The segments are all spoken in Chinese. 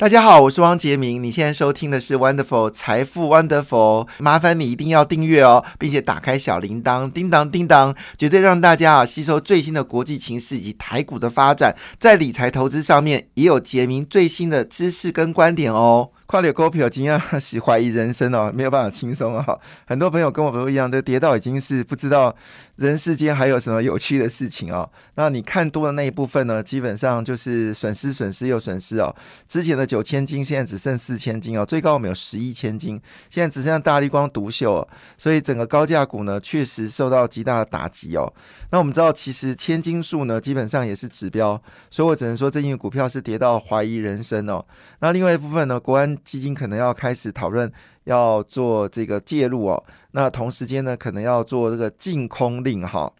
大家好，我是汪杰明。你现在收听的是 Wonderful 财富 Wonderful，麻烦你一定要订阅哦，并且打开小铃铛，叮当叮当，绝对让大家啊吸收最新的国际情势以及台股的发展，在理财投资上面也有杰明最新的知识跟观点哦。跨越股票，今天是怀疑人生哦，没有办法轻松啊。很多朋友跟我都一样，都跌到已经是不知道人世间还有什么有趣的事情哦。那你看多的那一部分呢，基本上就是损失、损失又损失哦。之前的九千金，现在只剩四千金哦，最高我们有十一千金，现在只剩下大力光独秀，所以整个高价股呢，确实受到极大的打击哦。那我们知道，其实千金数呢，基本上也是指标，所以我只能说，这因为股票是跌到怀疑人生哦。那另外一部分呢，国安基金可能要开始讨论要做这个介入哦。那同时间呢，可能要做这个净空令哈。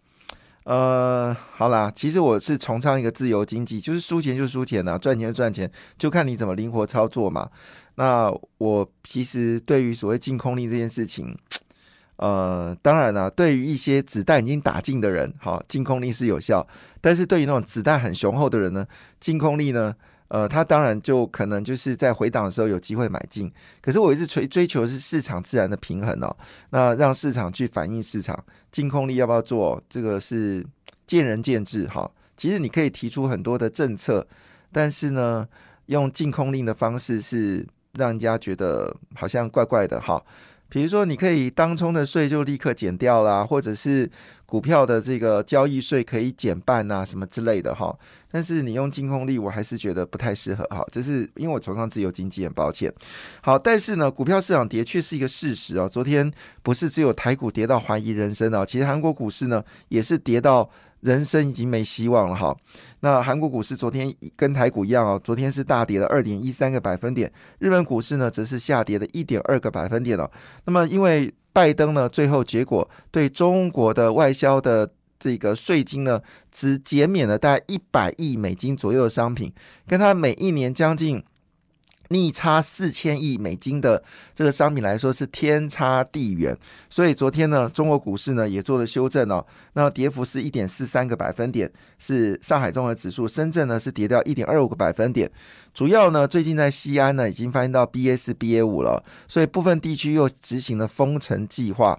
呃，好啦，其实我是崇尚一个自由经济，就是输钱就输钱呐，赚钱就赚钱，就看你怎么灵活操作嘛。那我其实对于所谓净空令这件事情。呃，当然了，对于一些子弹已经打进的人，好，净空令是有效；但是对于那种子弹很雄厚的人呢，净空力呢，呃，他当然就可能就是在回档的时候有机会买进。可是我一直追追求是市场自然的平衡哦，那让市场去反映市场净空力要不要做，这个是见仁见智哈。其实你可以提出很多的政策，但是呢，用净空令的方式是让人家觉得好像怪怪的哈。比如说，你可以当冲的税就立刻减掉啦，或者是股票的这个交易税可以减半呐，什么之类的哈。但是你用净空力，我还是觉得不太适合哈。这是因为我崇尚自由经济，很抱歉。好，但是呢，股票市场的确是一个事实哦。昨天不是只有台股跌到怀疑人生啊，其实韩国股市呢也是跌到。人生已经没希望了哈。那韩国股市昨天跟台股一样哦，昨天是大跌了二点一三个百分点。日本股市呢，则是下跌了一点二个百分点哦。那么因为拜登呢，最后结果对中国的外销的这个税金呢，只减免了大概一百亿美金左右的商品，跟他每一年将近。逆差四千亿美金的这个商品来说是天差地远，所以昨天呢，中国股市呢也做了修正哦，那跌幅是一点四三个百分点，是上海综合指数，深圳呢是跌掉一点二五个百分点。主要呢，最近在西安呢已经翻译到 BA 四、BA 五了，所以部分地区又执行了封城计划。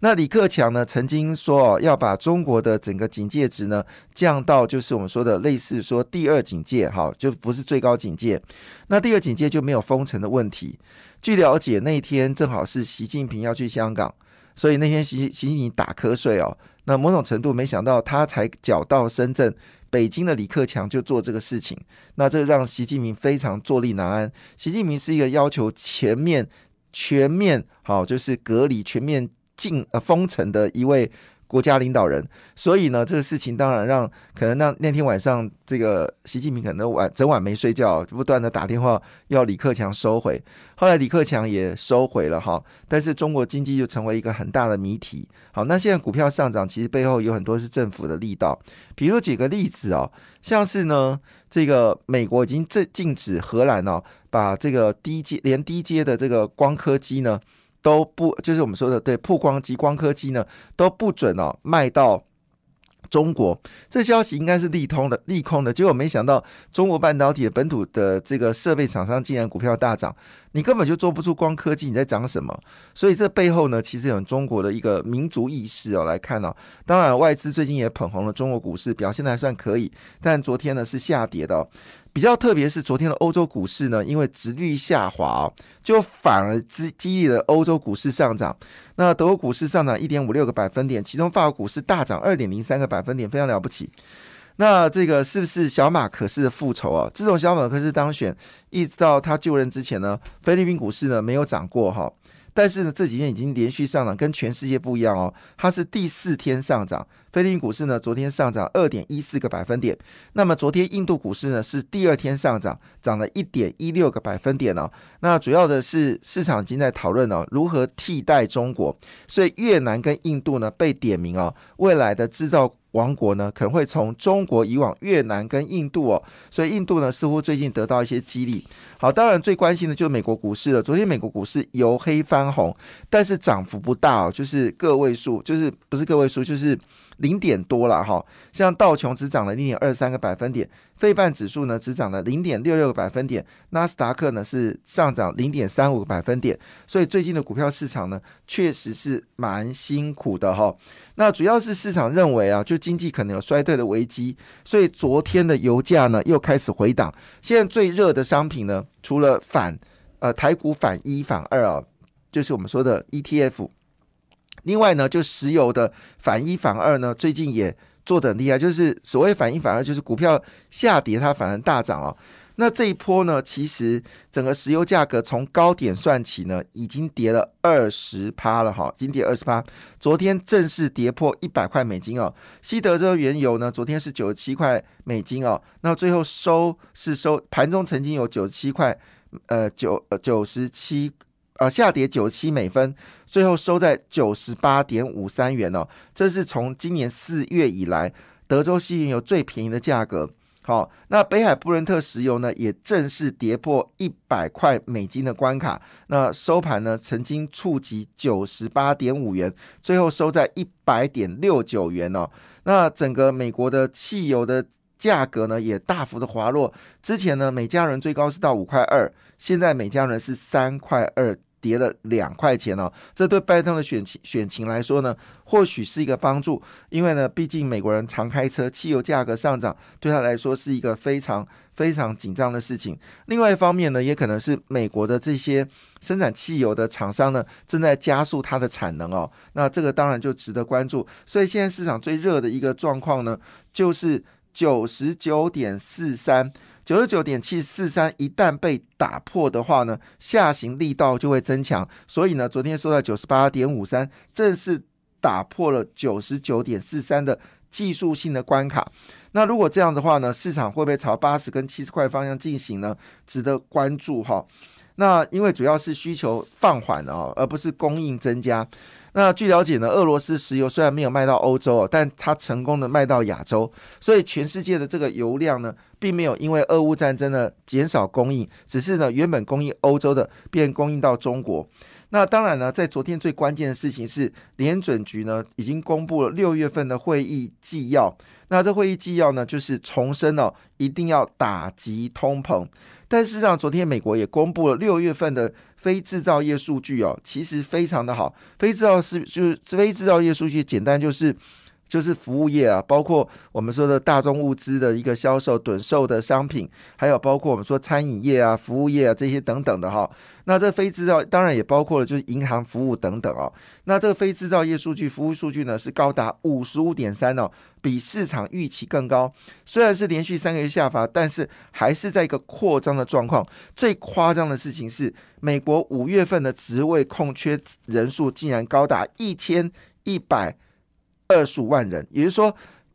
那李克强呢曾经说哦，要把中国的整个警戒值呢降到就是我们说的类似说第二警戒，哈，就不是最高警戒。那第二警戒就没有封城的问题。据了解，那天正好是习近平要去香港，所以那天习习近平打瞌睡哦。那某种程度没想到他才脚到深圳。北京的李克强就做这个事情，那这让习近平非常坐立难安。习近平是一个要求全面、全面好，就是隔离、全面禁呃封城的一位。国家领导人，所以呢，这个事情当然让可能让那天晚上这个习近平可能晚整晚没睡觉，不断的打电话要李克强收回。后来李克强也收回了哈，但是中国经济就成为一个很大的谜题。好，那现在股票上涨，其实背后有很多是政府的力道。比如举个例子哦，像是呢，这个美国已经禁禁止荷兰哦，把这个低阶连低阶的这个光刻机呢。都不就是我们说的对曝光机、光刻机呢都不准哦卖到中国。这消息应该是利通的、利空的，结果没想到中国半导体的本土的这个设备厂商竟然股票大涨。你根本就做不出光科技，你在涨什么？所以这背后呢，其实有中国的一个民族意识哦。来看哦，当然外资最近也捧红了中国股市，表现的还算可以，但昨天呢是下跌的。比较特别是昨天的欧洲股市呢，因为直率下滑，就反而激激励了欧洲股市上涨。那德国股市上涨一点五六个百分点，其中法国股市大涨二点零三个百分点，非常了不起。那这个是不是小马可斯的复仇啊？自从小马可斯当选，一直到他就任之前呢，菲律宾股市呢没有涨过哈。但是呢，这几天已经连续上涨，跟全世界不一样哦。它是第四天上涨。菲律宾股市呢，昨天上涨二点一四个百分点。那么昨天印度股市呢，是第二天上涨，涨了一点一六个百分点哦。那主要的是市场已经在讨论哦，如何替代中国。所以越南跟印度呢被点名哦，未来的制造。王国呢可能会从中国移往越南跟印度哦，所以印度呢似乎最近得到一些激励。好，当然最关心的就是美国股市了。昨天美国股市由黑翻红，但是涨幅不大哦，就是个位数，就是不是个位数，就是零点多了哈。像道琼只涨了零点二三个百分点，费半指数呢只涨了零点六六个百分点，纳斯达克呢是上涨零点三五个百分点。所以最近的股票市场呢，确实是蛮辛苦的哈。那主要是市场认为啊，就经济可能有衰退的危机，所以昨天的油价呢又开始回档。现在最热的商品呢，除了反呃台股反一反二啊。就是我们说的 ETF，另外呢，就石油的反一反二呢，最近也做的很厉害。就是所谓反一反二，就是股票下跌它反而大涨哦。那这一波呢，其实整个石油价格从高点算起呢，已经跌了二十趴了哈，已经跌二十趴。昨天正式跌破一百块美金哦。西德州原油呢，昨天是九十七块美金哦，那最后收是收盘中曾经有九十七块，呃九呃九十七。呃，下跌九七美分，最后收在九十八点五三元哦。这是从今年四月以来，德州西原油最便宜的价格。好，那北海布伦特石油呢，也正式跌破一百块美金的关卡。那收盘呢，曾经触及九十八点五元，最后收在一百点六九元哦。那整个美国的汽油的价格呢，也大幅的滑落。之前呢，每加仑最高是到五块二，现在每加仑是三块二。跌了两块钱哦，这对拜登的选情选情来说呢，或许是一个帮助，因为呢，毕竟美国人常开车，汽油价格上涨对他来说是一个非常非常紧张的事情。另外一方面呢，也可能是美国的这些生产汽油的厂商呢，正在加速它的产能哦，那这个当然就值得关注。所以现在市场最热的一个状况呢，就是九十九点四三。九十九点七四三一旦被打破的话呢，下行力道就会增强。所以呢，昨天收到九十八点五三，正式打破了九十九点四三的技术性的关卡。那如果这样的话呢，市场会不会朝八十跟七十块方向进行呢？值得关注哈。那因为主要是需求放缓哦，而不是供应增加。那据了解呢，俄罗斯石油虽然没有卖到欧洲，但它成功的卖到亚洲，所以全世界的这个油量呢，并没有因为俄乌战争呢减少供应，只是呢原本供应欧洲的变供应到中国。那当然呢，在昨天最关键的事情是，联准局呢已经公布了六月份的会议纪要。那这会议纪要呢，就是重申哦一定要打击通膨。但事实上，昨天美国也公布了六月份的非制造业数据哦，其实非常的好。非制造是就是非制造业数据，简单就是。就是服务业啊，包括我们说的大宗物资的一个销售、短售的商品，还有包括我们说餐饮业啊、服务业啊这些等等的哈。那这非制造当然也包括了，就是银行服务等等哦。那这个非制造业数据、服务数据呢，是高达五十五点三哦，比市场预期更高。虽然是连续三个月下滑，但是还是在一个扩张的状况。最夸张的事情是，美国五月份的职位空缺人数竟然高达一千一百。二十五万人，也就是说，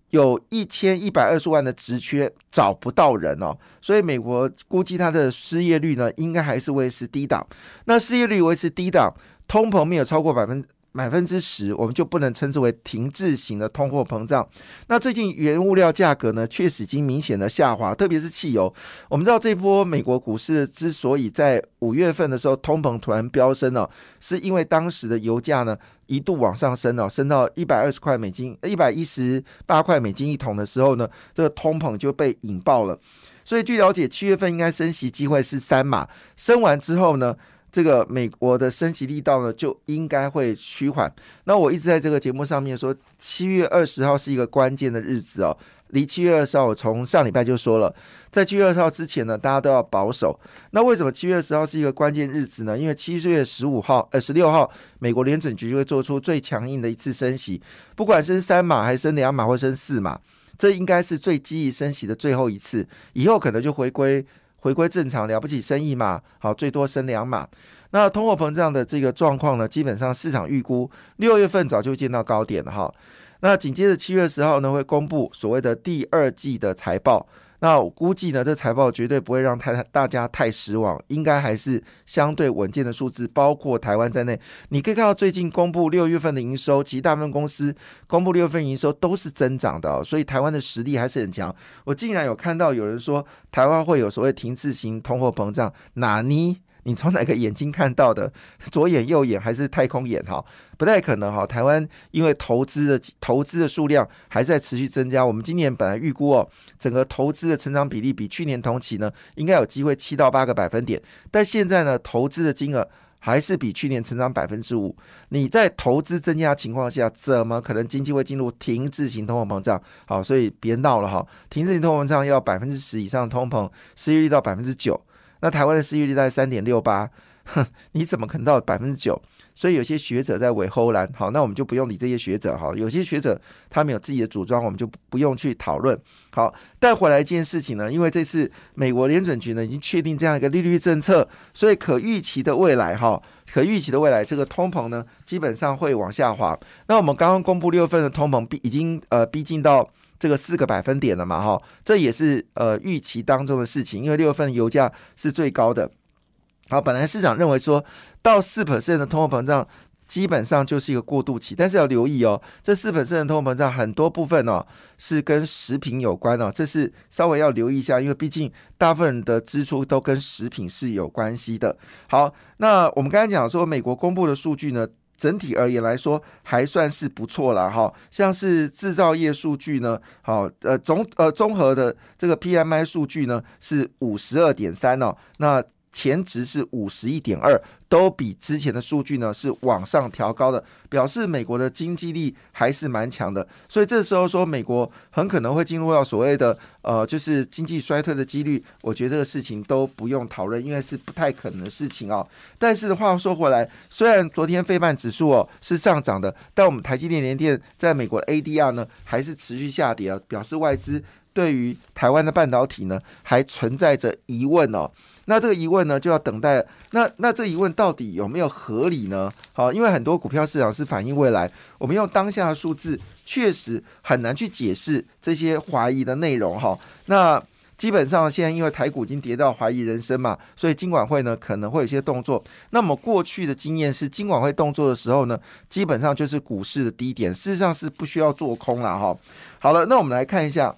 有一千一百二十万的职缺找不到人哦，所以美国估计它的失业率呢，应该还是维持低档。那失业率维持低档，通膨没有超过百分。百分之十，我们就不能称之为停滞型的通货膨胀。那最近原物料价格呢，确实已经明显的下滑，特别是汽油。我们知道这波美国股市之所以在五月份的时候通膨突然飙升了，是因为当时的油价呢一度往上升了，升到一百二十块美金、一百一十八块美金一桶的时候呢，这个通膨就被引爆了。所以据了解，七月份应该升息机会是三码，升完之后呢？这个美国的升息力道呢，就应该会趋缓。那我一直在这个节目上面说，七月二十号是一个关键的日子哦。离七月二十号，我从上礼拜就说了，在七月二十号之前呢，大家都要保守。那为什么七月二十号是一个关键日子呢？因为七月十五号、呃十六号，美国联准局就会做出最强硬的一次升息，不管升三码还是升两码或升四码，这应该是最积极升息的最后一次，以后可能就回归。回归正常了不起，生一码，好，最多升两码。那通货膨胀的这个状况呢，基本上市场预估六月份早就见到高点了哈。那紧接着七月十号呢，会公布所谓的第二季的财报。那我估计呢，这财报绝对不会让太大家太失望，应该还是相对稳健的数字，包括台湾在内。你可以看到最近公布六月份的营收，其实大部分公司公布六月份营收都是增长的，所以台湾的实力还是很强。我竟然有看到有人说台湾会有所谓停滞型通货膨胀，哪尼？你从哪个眼睛看到的？左眼、右眼还是太空眼？哈，不太可能哈。台湾因为投资的投资的数量还在持续增加，我们今年本来预估哦，整个投资的成长比例比去年同期呢，应该有机会七到八个百分点，但现在呢，投资的金额。还是比去年成长百分之五。你在投资增加的情况下，怎么可能经济会进入停滞型通货膨胀？好，所以别闹了哈！停滞型通货膨胀要百分之十以上通膨，失业率到百分之九。那台湾的失业率在三点六八，哼，你怎么可能到百分之九？所以有些学者在尾后栏，好，那我们就不用理这些学者哈。有些学者他们有自己的主张，我们就不用去讨论。好，带回来一件事情呢，因为这次美国联准局呢已经确定这样一个利率政策，所以可预期的未来哈，可预期的未来这个通膨呢基本上会往下滑。那我们刚刚公布六月份的通膨逼已经呃逼近到这个四个百分点了嘛哈，这也是呃预期当中的事情，因为六月份油价是最高的。好，本来市场认为说到四 percent 的通货膨胀基本上就是一个过渡期，但是要留意哦，这四 percent 的通货膨胀很多部分哦是跟食品有关哦，这是稍微要留意一下，因为毕竟大部分人的支出都跟食品是有关系的。好，那我们刚才讲说美国公布的数据呢，整体而言来说还算是不错了哈，像是制造业数据呢，好，呃总呃综合的这个 PMI 数据呢是五十二点三哦，那。前值是五十一点二，都比之前的数据呢是往上调高的，表示美国的经济力还是蛮强的。所以这时候说美国很可能会进入到所谓的呃，就是经济衰退的几率，我觉得这个事情都不用讨论，因为是不太可能的事情哦。但是话说回来，虽然昨天费半指数哦是上涨的，但我们台积电联电在美国 ADR 呢还是持续下跌啊，表示外资对于台湾的半导体呢还存在着疑问哦。那这个疑问呢，就要等待。那那这疑问到底有没有合理呢？好，因为很多股票市场是反映未来，我们用当下的数字，确实很难去解释这些怀疑的内容。哈，那基本上现在因为台股已经跌到怀疑人生嘛，所以金管会呢可能会有一些动作。那么过去的经验是，金管会动作的时候呢，基本上就是股市的低点，事实上是不需要做空了。哈，好了，那我们来看一下，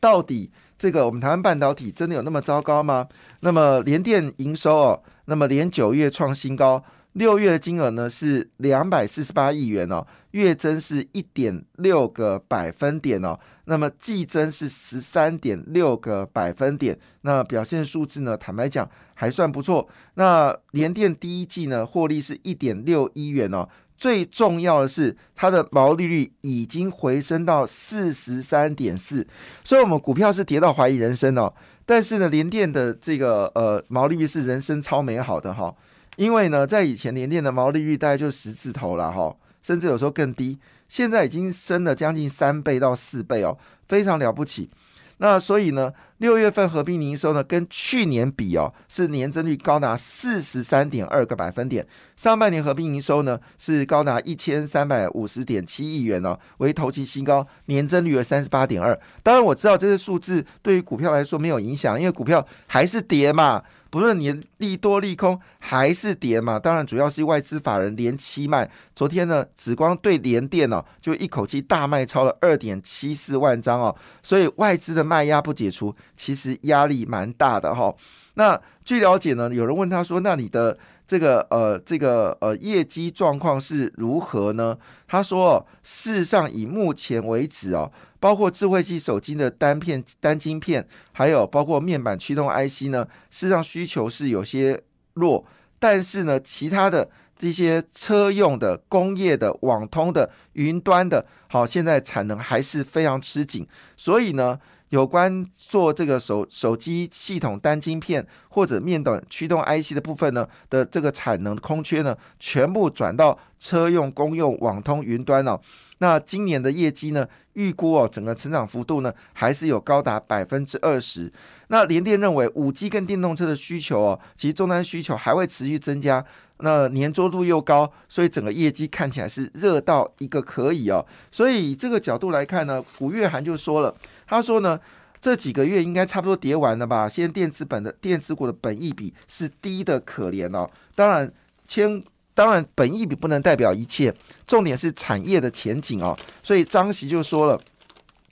到底。这个我们台湾半导体真的有那么糟糕吗？那么联电营收哦，那么连九月创新高，六月的金额呢是两百四十八亿元哦，月增是一点六个百分点哦，那么季增是十三点六个百分点，那表现数字呢，坦白讲还算不错。那联电第一季呢获利是一点六一元哦。最重要的是，它的毛利率已经回升到四十三点四，所以我们股票是跌到怀疑人生哦。但是呢，联电的这个呃毛利率是人生超美好的哈，因为呢，在以前联电的毛利率大概就十字头了哈，甚至有时候更低，现在已经升了将近三倍到四倍哦，非常了不起。那所以呢，六月份合并营收呢，跟去年比哦，是年增率高达四十三点二个百分点。上半年合并营收呢，是高达一千三百五十点七亿元哦，为投期新高，年增率为三十八点二。当然我知道这些数字对于股票来说没有影响，因为股票还是跌嘛。不论你利多利空还是跌嘛，当然主要是外资法人连七卖。昨天呢，紫光对联电哦，就一口气大卖超了二点七四万张哦，所以外资的卖压不解除，其实压力蛮大的哈。那据了解呢，有人问他说：“那你的这个呃这个呃业绩状况是如何呢？”他说：“事实上，以目前为止哦。”包括智慧机手机的单片、单晶片，还有包括面板驱动 IC 呢，事实上需求是有些弱，但是呢，其他的这些车用的、工业的、网通的、云端的，好，现在产能还是非常吃紧，所以呢。有关做这个手手机系统单晶片或者面板驱动 IC 的部分呢的这个产能空缺呢，全部转到车用、公用、网通、云端哦。那今年的业绩呢，预估哦，整个成长幅度呢，还是有高达百分之二十。那联电认为，五 G 跟电动车的需求哦，其实终端需求还会持续增加。那粘着度又高，所以整个业绩看起来是热到一个可以哦。所以这个角度来看呢，古月涵就说了，他说呢，这几个月应该差不多跌完了吧？现在电子本的电子股的本益比是低的可怜哦。当然，千当然本益比不能代表一切，重点是产业的前景哦。所以张席就说了，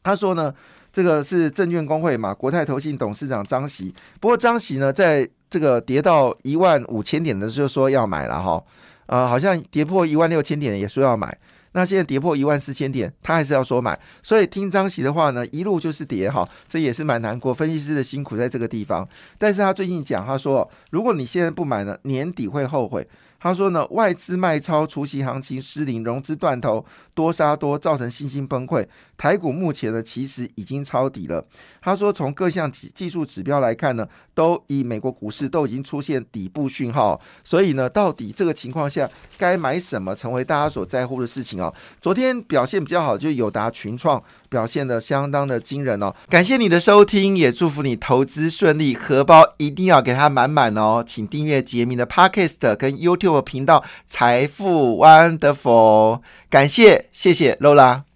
他说呢。这个是证券工会嘛？国泰投信董事长张席。不过张席呢，在这个跌到一万五千点的，就说要买了哈。呃，好像跌破一万六千点也说要买。那现在跌破一万四千点，他还是要说买。所以听张喜的话呢，一路就是跌哈，这也是蛮难过。分析师的辛苦在这个地方。但是他最近讲，他说如果你现在不买呢，年底会后悔。他说呢，外资卖超，除夕行情失灵，融资断头，多杀多，造成信心崩溃。台股目前呢，其实已经抄底了。他说，从各项技技术指标来看呢，都以美国股市都已经出现底部讯号。所以呢，到底这个情况下该买什么，成为大家所在乎的事情哦。昨天表现比较好，就友达群创表现的相当的惊人哦。感谢你的收听，也祝福你投资顺利，荷包一定要给它满满哦。请订阅杰明的 Podcast 跟 YouTube 频道财富 Wonderful，感谢谢谢 Lola。